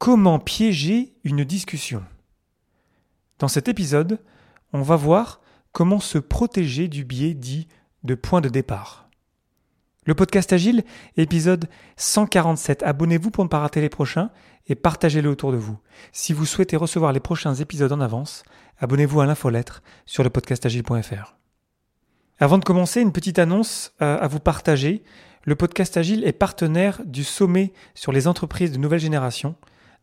Comment piéger une discussion Dans cet épisode, on va voir comment se protéger du biais dit de point de départ. Le podcast Agile, épisode 147. Abonnez-vous pour ne pas rater les prochains et partagez-le autour de vous. Si vous souhaitez recevoir les prochains épisodes en avance, abonnez-vous à l'infolettre sur le podcastagile.fr. Avant de commencer, une petite annonce euh, à vous partager. Le podcast Agile est partenaire du sommet sur les entreprises de nouvelle génération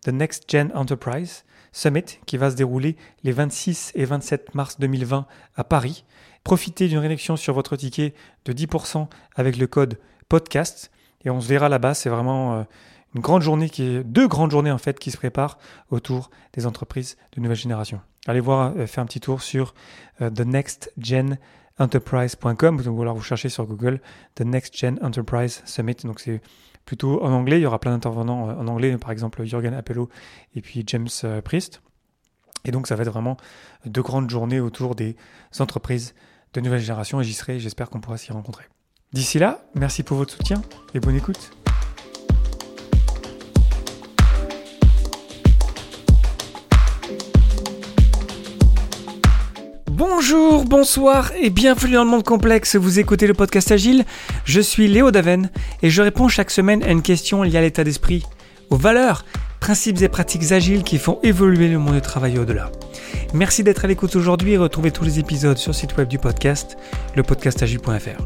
The Next Gen Enterprise Summit qui va se dérouler les 26 et 27 mars 2020 à Paris. Profitez d'une réduction sur votre ticket de 10% avec le code podcast et on se verra là-bas. C'est vraiment euh, une grande journée deux grandes journées en fait qui se préparent autour des entreprises de nouvelle génération. Allez voir, euh, faire un petit tour sur euh, The Next Gen enterprise.com ou alors vous cherchez sur Google The Next Gen Enterprise Summit. Donc c'est plutôt en anglais. Il y aura plein d'intervenants en anglais, par exemple Jürgen Appello et puis James euh, Priest. Et donc ça va être vraiment deux grandes journées autour des entreprises de nouvelle génération et j'y serai, j'espère qu'on pourra s'y rencontrer. D'ici là, merci pour votre soutien et bonne écoute. Bonjour, bonsoir et bienvenue dans le monde complexe. Vous écoutez le podcast Agile. Je suis Léo Daven et je réponds chaque semaine à une question liée à l'état d'esprit, aux valeurs, principes et pratiques agiles qui font évoluer le monde du travail au-delà. Merci d'être à l'écoute aujourd'hui et retrouvez tous les épisodes sur le site web du podcast, lepodcastagile.fr.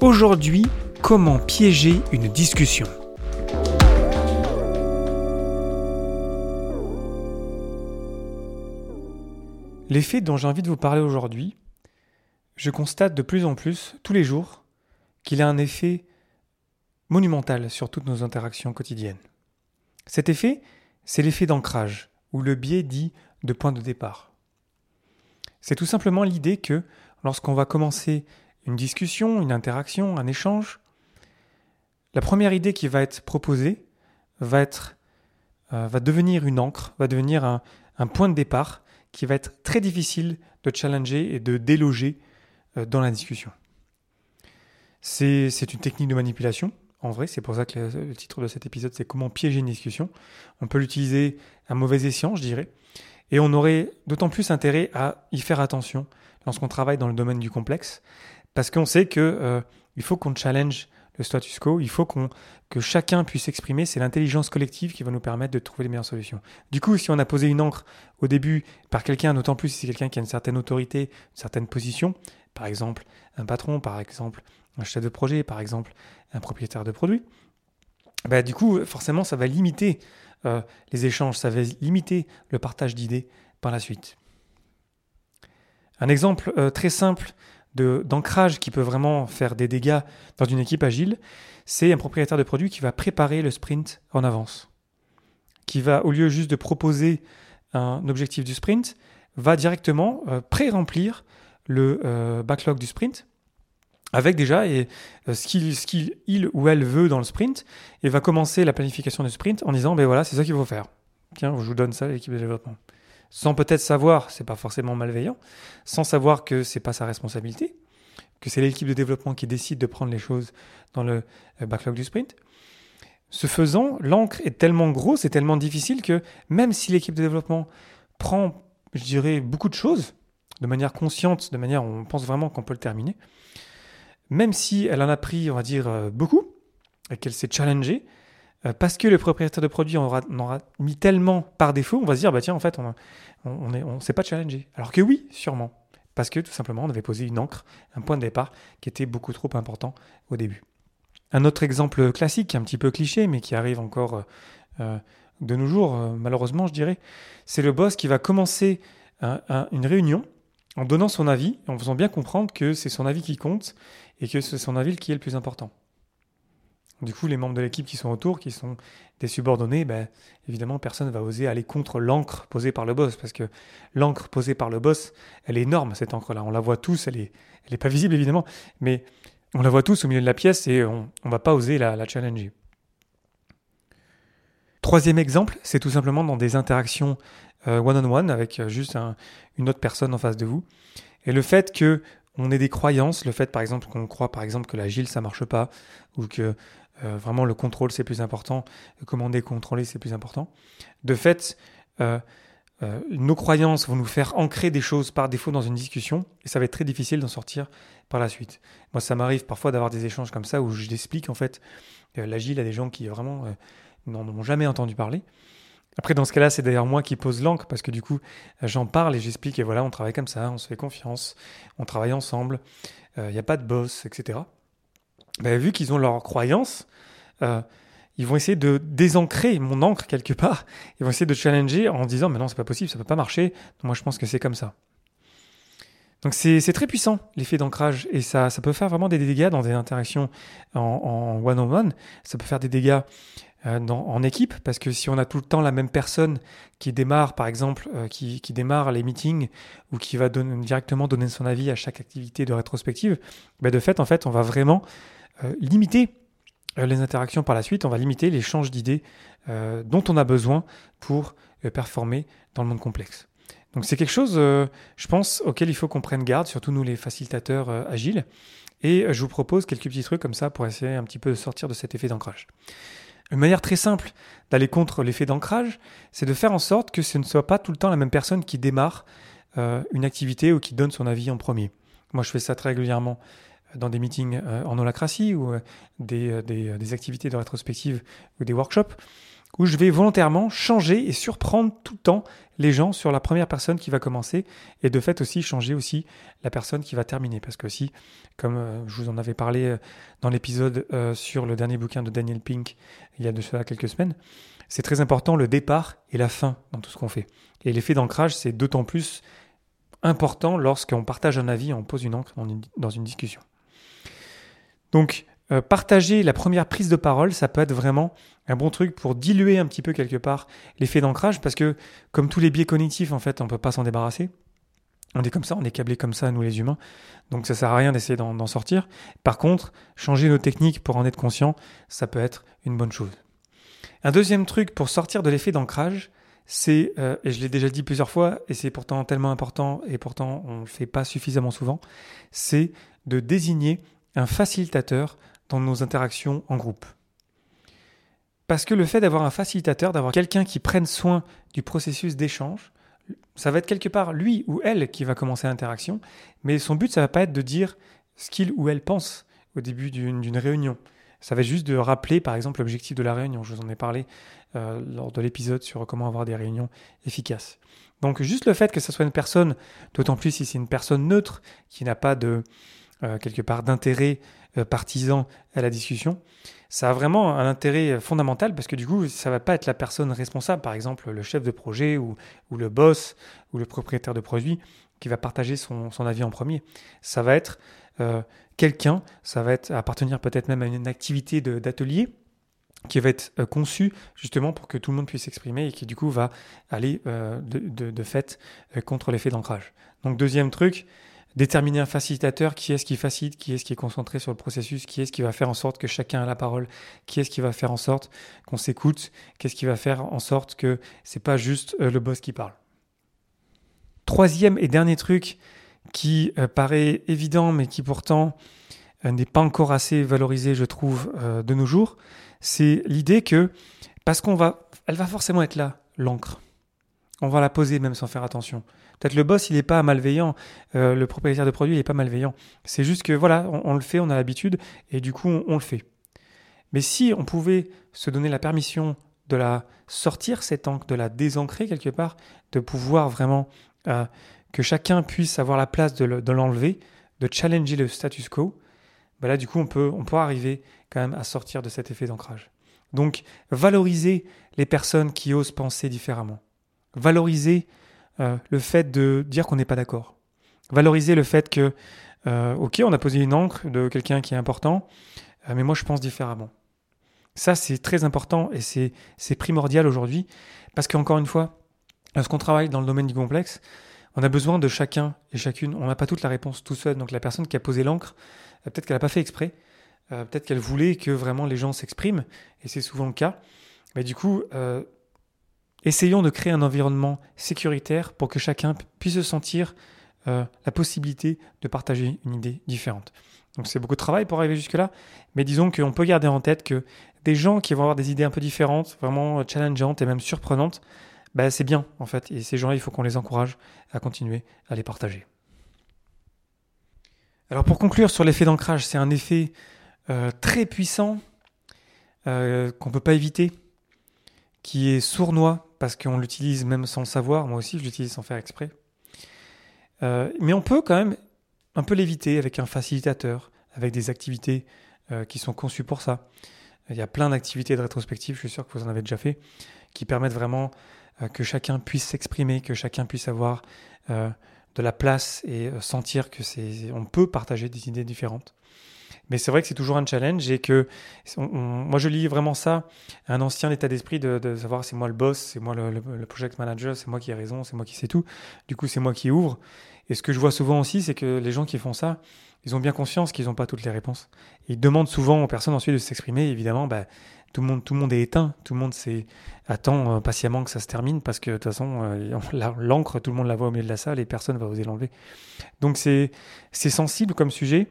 Aujourd'hui, comment piéger une discussion? L'effet dont j'ai envie de vous parler aujourd'hui, je constate de plus en plus, tous les jours, qu'il a un effet monumental sur toutes nos interactions quotidiennes. Cet effet, c'est l'effet d'ancrage, ou le biais dit de point de départ. C'est tout simplement l'idée que lorsqu'on va commencer une discussion, une interaction, un échange, la première idée qui va être proposée va, euh, devenir une encre, va devenir un point de départ qui va être très difficile de challenger et de déloger dans la discussion. C'est une technique de manipulation, en vrai, c'est pour ça que le, titre de cet épisode, c'est comment piéger une discussion. On peut l'utiliser à mauvais escient, je dirais, et on aurait d'autant plus intérêt à y faire attention lorsqu'on travaille dans le domaine du complexe, parce qu'on sait que euh, il faut qu'on challenge le status quo, il faut qu'on que chacun puisse s'exprimer, c'est l'intelligence collective qui va nous permettre de trouver les meilleures solutions. Du coup, si on a posé une encre au début par quelqu'un, d'autant plus si c'est quelqu'un qui a une certaine autorité, une certaine position, par exemple un patron, par exemple un chef de projet, par exemple un propriétaire de produit, bah, du coup, forcément, ça va limiter euh, les échanges, ça va limiter le partage d'idées par la suite. Un exemple euh, très simple d'ancrage qui peut vraiment faire des dégâts dans une équipe agile, c'est un propriétaire de produit qui va préparer le sprint en avance. Qui va, au lieu juste de proposer un objectif du sprint, va directement euh, pré-remplir le euh, backlog du sprint avec déjà et, euh, ce qu'il il ou elle veut dans le sprint et va commencer la planification du sprint en disant ben voilà c'est ça qu'il faut faire. Tiens, je vous donne ça l'équipe de développement sans peut-être savoir, c'est pas forcément malveillant, sans savoir que c'est pas sa responsabilité, que c'est l'équipe de développement qui décide de prendre les choses dans le euh, backlog du sprint. Ce faisant, l'encre est tellement grosse et tellement difficile que même si l'équipe de développement prend, je dirais, beaucoup de choses, de manière consciente, de manière on pense vraiment qu'on peut le terminer, même si elle en a pris, on va dire, euh, beaucoup, et qu'elle s'est challengée, euh, parce que le propriétaire de produit en aura, mis tellement par défaut, on va se dire, bah tiens, en fait, on ne s'est pas challengé. Alors que oui, sûrement. Parce que tout simplement, on avait posé une encre, un point de départ qui était beaucoup trop important au début. Un autre exemple classique, un petit peu cliché, mais qui arrive encore euh, de nos jours, malheureusement, je dirais, c'est le boss qui va commencer une réunion en donnant son avis, en faisant bien comprendre que c'est son avis qui compte et que c'est son avis qui est le plus important. Du coup, les membres de l'équipe qui sont autour, qui sont des subordonnés, ben, évidemment, personne ne va oser aller contre l'encre posée par le boss, parce que l'encre posée par le boss, elle est énorme, cette encre-là. On la voit tous, elle n'est elle est pas visible, évidemment, mais on la voit tous au milieu de la pièce et on ne va pas oser la, la challenger. Troisième exemple, c'est tout simplement dans des interactions euh, one-on-one avec euh, juste une autre personne en face de vous. Et le fait que on ait des croyances, le fait par exemple qu'on croit par exemple que l'agile ça marche pas, ou que vraiment le contrôle c'est plus important, commander, contrôler c'est plus important. De fait, nos croyances vont nous faire ancrer des choses par défaut dans une discussion et ça va être très difficile d'en sortir par la suite. Moi, ça m'arrive parfois d'avoir des échanges comme ça où je l'explique en fait l'agile à des gens qui vraiment n'en ont jamais entendu parler. Après, dans ce cas-là, c'est d'ailleurs moi qui pose l'encre parce que du coup, j'en parle et j'explique et voilà, on travaille comme ça, on se fait confiance, on travaille ensemble, il euh, n'y a pas de boss, etc. Ben, vu qu'ils ont leurs croyances, euh, ils vont essayer de désancrer mon encre quelque part. Ils vont essayer de challenger en disant mais non, c'est pas possible, ça peut pas marcher. moi, je pense que c'est comme ça. Donc c'est très puissant l'effet d'ancrage et ça, ça peut faire vraiment des dégâts dans des interactions en one-on-one. Ça peut faire des dégâts euh, en équipe, parce que si on a tout le temps la même personne qui démarre, par exemple, euh, qui, démarre les meetings ou qui va directement donner son avis à chaque activité de rétrospective, ben de fait, en fait, on va vraiment euh, limiter les interactions par la suite, on va limiter l'échange d'idées dont on a besoin pour performer dans le monde complexe. Donc c'est quelque chose, je pense, auquel il faut qu'on prenne garde, surtout nous les facilitateurs agiles. Et je vous propose quelques petits trucs comme ça pour essayer un petit peu de sortir de cet effet d'ancrage. Une manière très simple d'aller contre l'effet d'ancrage, c'est de faire en sorte que ce ne soit pas tout le temps la même personne qui démarre euh, une activité ou qui donne son avis en premier. Moi, je fais ça très régulièrement dans des meetings euh, en holacratie ou euh, des, activités de rétrospective ou des workshops où je vais volontairement changer et surprendre tout le temps les gens sur la première personne qui va commencer et de fait aussi changer aussi la personne qui va terminer. Parce que aussi comme euh, je vous en avais parlé euh, dans l'épisode euh, sur le dernier bouquin de Daniel Pink il y a de cela quelques semaines c'est très important le départ et la fin dans tout ce qu'on fait. Et l'effet d'ancrage c'est d'autant plus important lorsqu'on partage un avis on pose une encre dans une discussion. Donc euh, partager la première prise de parole, ça peut être vraiment un bon truc pour diluer un petit peu quelque part l'effet d'ancrage, parce que comme tous les biais cognitifs, en fait, on ne peut pas s'en débarrasser. On est comme ça, on est câblé comme ça, nous les humains. Donc ça sert à rien d'essayer d'en sortir. Par contre, changer nos techniques pour en être conscient, ça peut être une bonne chose. Un deuxième truc pour sortir de l'effet d'ancrage, c'est, euh, et je l'ai déjà dit plusieurs fois, et c'est pourtant tellement important, et pourtant on ne le fait pas suffisamment souvent, c'est de désigner un facilitateur dans nos interactions en groupe. Parce que le fait d'avoir un facilitateur, d'avoir quelqu'un qui prenne soin du processus d'échange, ça va être quelque part lui ou elle qui va commencer l'interaction, mais son but, ça va pas être de dire ce qu'il ou elle pense au début d'une réunion. Ça va être juste de rappeler, par exemple, l'objectif de la réunion. Je vous en ai parlé euh, lors de l'épisode sur comment avoir des réunions efficaces. Donc, juste le fait que ce soit une personne, d'autant plus si c'est une personne neutre qui n'a pas de euh, quelque part d'intérêt euh, partisan à la discussion, ça a vraiment un intérêt fondamental parce que du coup, ça va pas être la personne responsable, par exemple le chef de projet ou, le boss ou le propriétaire de produit qui va partager son, avis en premier. Ça va être euh, quelqu'un, ça va être appartenir peut-être même à une activité d'atelier qui va être euh, conçue justement pour que tout le monde puisse s'exprimer et qui du coup va aller de, de, fait contre l'effet d'ancrage. Donc deuxième truc, déterminer un facilitateur, qui est-ce qui facilite, qui est-ce qui est concentré sur le processus, qui est-ce qui va faire en sorte que chacun a la parole, qui est-ce qui va faire en sorte qu'on s'écoute, qu'est-ce qui va faire en sorte que c'est pas juste euh, le boss qui parle. Troisième et dernier truc qui euh, paraît évident mais qui pourtant euh, n'est pas encore assez valorisé, je trouve, de nos jours, c'est l'idée que parce qu'on va, elle va forcément être là, l'encre. On va la poser même sans faire attention. Peut-être le boss, il n'est pas malveillant, euh, le propriétaire de produit, il n'est pas malveillant. C'est juste que voilà, on, le fait, on a l'habitude, et du coup, on, le fait. Mais si on pouvait se donner la permission de la sortir, cette encre, de la désancrer quelque part, de pouvoir vraiment euh, que chacun puisse avoir la place de l'enlever, de, challenger le status quo, ben là, du coup, on peut, on peut arriver quand même à sortir de cet effet d'ancrage. Donc, valoriser les personnes qui osent penser différemment. Valoriser euh, le fait de dire qu'on n'est pas d'accord. Valoriser le fait que, euh, ok, on a posé une encre de quelqu'un qui est important, euh, mais moi je pense différemment. Ça, c'est très important et c'est primordial aujourd'hui parce qu'encore une fois, lorsqu'on travaille dans le domaine du complexe, on a besoin de chacun et chacune. On n'a pas toute la réponse tout seul. Donc la personne qui a posé l'encre, peut-être qu'elle n'a pas fait exprès. peut-être qu'elle voulait que vraiment les gens s'expriment, et c'est souvent le cas. Mais du coup, essayons de créer un environnement sécuritaire pour que chacun puisse se sentir euh, la possibilité de partager une idée différente. Donc c'est beaucoup de travail pour arriver jusque-là, mais disons qu'on peut garder en tête que des gens qui vont avoir des idées un peu différentes, vraiment challengeantes et même surprenantes, bah, c'est bien en fait. Et ces gens-là, il faut qu'on les encourage à continuer à les partager. Alors pour conclure sur l'effet d'ancrage, c'est un effet euh, très puissant euh, qu'on ne peut pas éviter, qui est sournois parce qu'on l'utilise même sans le savoir. Moi aussi, je l'utilise sans faire exprès. Euh, mais on peut quand même un peu l'éviter avec un facilitateur, avec des activités qui sont conçues pour ça. Il y a plein d'activités de rétrospective, je suis sûr que vous en avez déjà fait, qui permettent vraiment que chacun puisse s'exprimer, que chacun puisse avoir de la place et euh, sentir que c'est, on peut partager des idées différentes. Mais c'est vrai que c'est toujours un challenge et que moi je lis vraiment ça, un ancien état d'esprit de, savoir c'est moi le boss, c'est moi le, project manager, c'est moi qui ai raison, c'est moi qui sais tout. Du coup c'est moi qui ouvre. Et ce que je vois souvent aussi, c'est que les gens qui font ça, ils ont bien conscience qu'ils n'ont pas toutes les réponses. Ils demandent souvent aux personnes ensuite de s'exprimer. Évidemment, bah, tout le monde, tout le monde est éteint, tout le monde attend euh, patiemment que ça se termine parce que de toute façon, euh, l'encre, tout le monde la voit au milieu de la salle et personne ne va oser l'enlever. Donc c'est sensible comme sujet.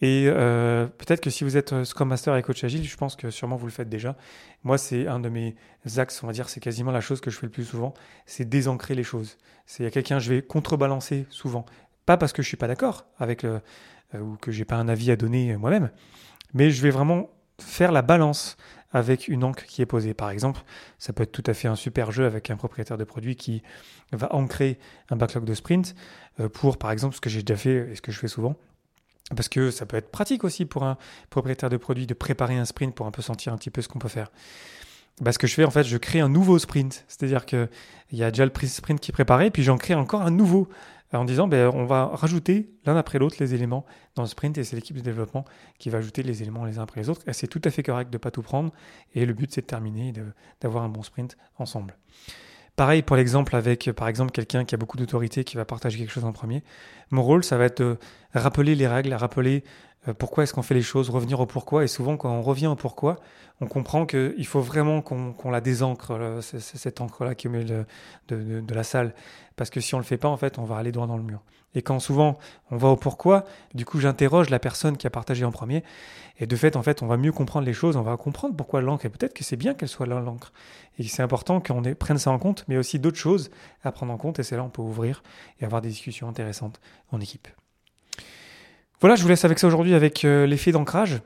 Et euh, peut-être que si vous êtes Scrum Master et coach agile, je pense que sûrement vous le faites déjà. Moi, c'est un de mes axes, on va dire, c'est quasiment la chose que je fais le plus souvent, c'est désancrer les choses. C'est a quelqu'un, je vais contrebalancer souvent. Pas parce que je suis pas d'accord avec le, ou que j'ai pas un avis à donner moi-même, mais je vais vraiment faire la balance avec une encre qui est posée. Par exemple, ça peut être tout à fait un super jeu avec un propriétaire de produit qui va ancrer un backlog de sprint euh, pour, par exemple, ce que j'ai déjà fait et ce que je fais souvent. Parce que ça peut être pratique aussi pour un propriétaire de produit de préparer un sprint pour un peu sentir un petit peu ce qu'on peut faire. Bah, ce que je fais, en fait, je crée un nouveau sprint. C'est-à-dire qu'il y a déjà le sprint qui est préparé, puis j'en crée encore un nouveau en disant ben, on va rajouter l'un après l'autre les éléments dans le sprint et c'est l'équipe de développement qui va ajouter les éléments les uns après les autres. C'est tout à fait correct de ne pas tout prendre et le but c'est de terminer et d'avoir un bon sprint ensemble. Pareil pour l'exemple avec par exemple quelqu'un qui a beaucoup d'autorité qui va partager quelque chose en premier. Mon rôle ça va être de rappeler les règles, rappeler euh, pourquoi est-ce qu'on fait les choses, revenir au pourquoi? Et souvent, quand on revient au pourquoi, on comprend qu'il faut vraiment qu'on la désancre, euh, cette encre-là qui est au milieu de, de, la salle. Parce que si on ne le fait pas, en fait, on va aller droit dans le mur. Et quand souvent on va au pourquoi, du coup, j'interroge la personne qui a partagé en premier. Et de fait, en fait, on va mieux comprendre les choses, on va comprendre pourquoi l'encre. Et peut-être que c'est bien qu'elle soit là, l'encre. Et c'est important qu'on prenne ça en compte, mais aussi d'autres choses à prendre en compte. Et c'est là on peut ouvrir et avoir des discussions intéressantes en équipe. Voilà, je vous laisse avec ça aujourd'hui avec euh, l'effet d'ancrage.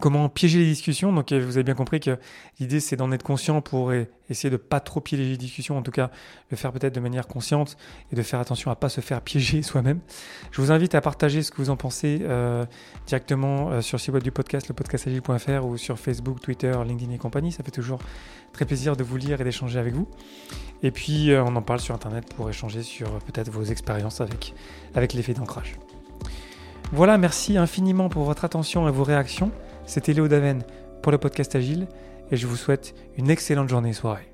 Comment piéger les discussions. Donc, euh, vous avez bien compris que l'idée, c'est d'en être conscient pour essayer de pas trop piéger les discussions. En tout cas, le faire peut-être de manière consciente et de faire attention à pas se faire piéger soi-même. Je vous invite à partager ce que vous en pensez euh, directement sur le site web du podcast, le podcastagile.fr ou sur Facebook, Twitter, LinkedIn et compagnie. Ça fait toujours très plaisir de vous lire et d'échanger avec vous. Et puis, on en parle sur Internet pour échanger sur peut-être vos expériences avec, avec l'effet d'ancrage. Voilà, merci infiniment pour votre attention et vos réactions. C'était Léo Daven pour le podcast Agile et je vous souhaite une excellente journée et soirée.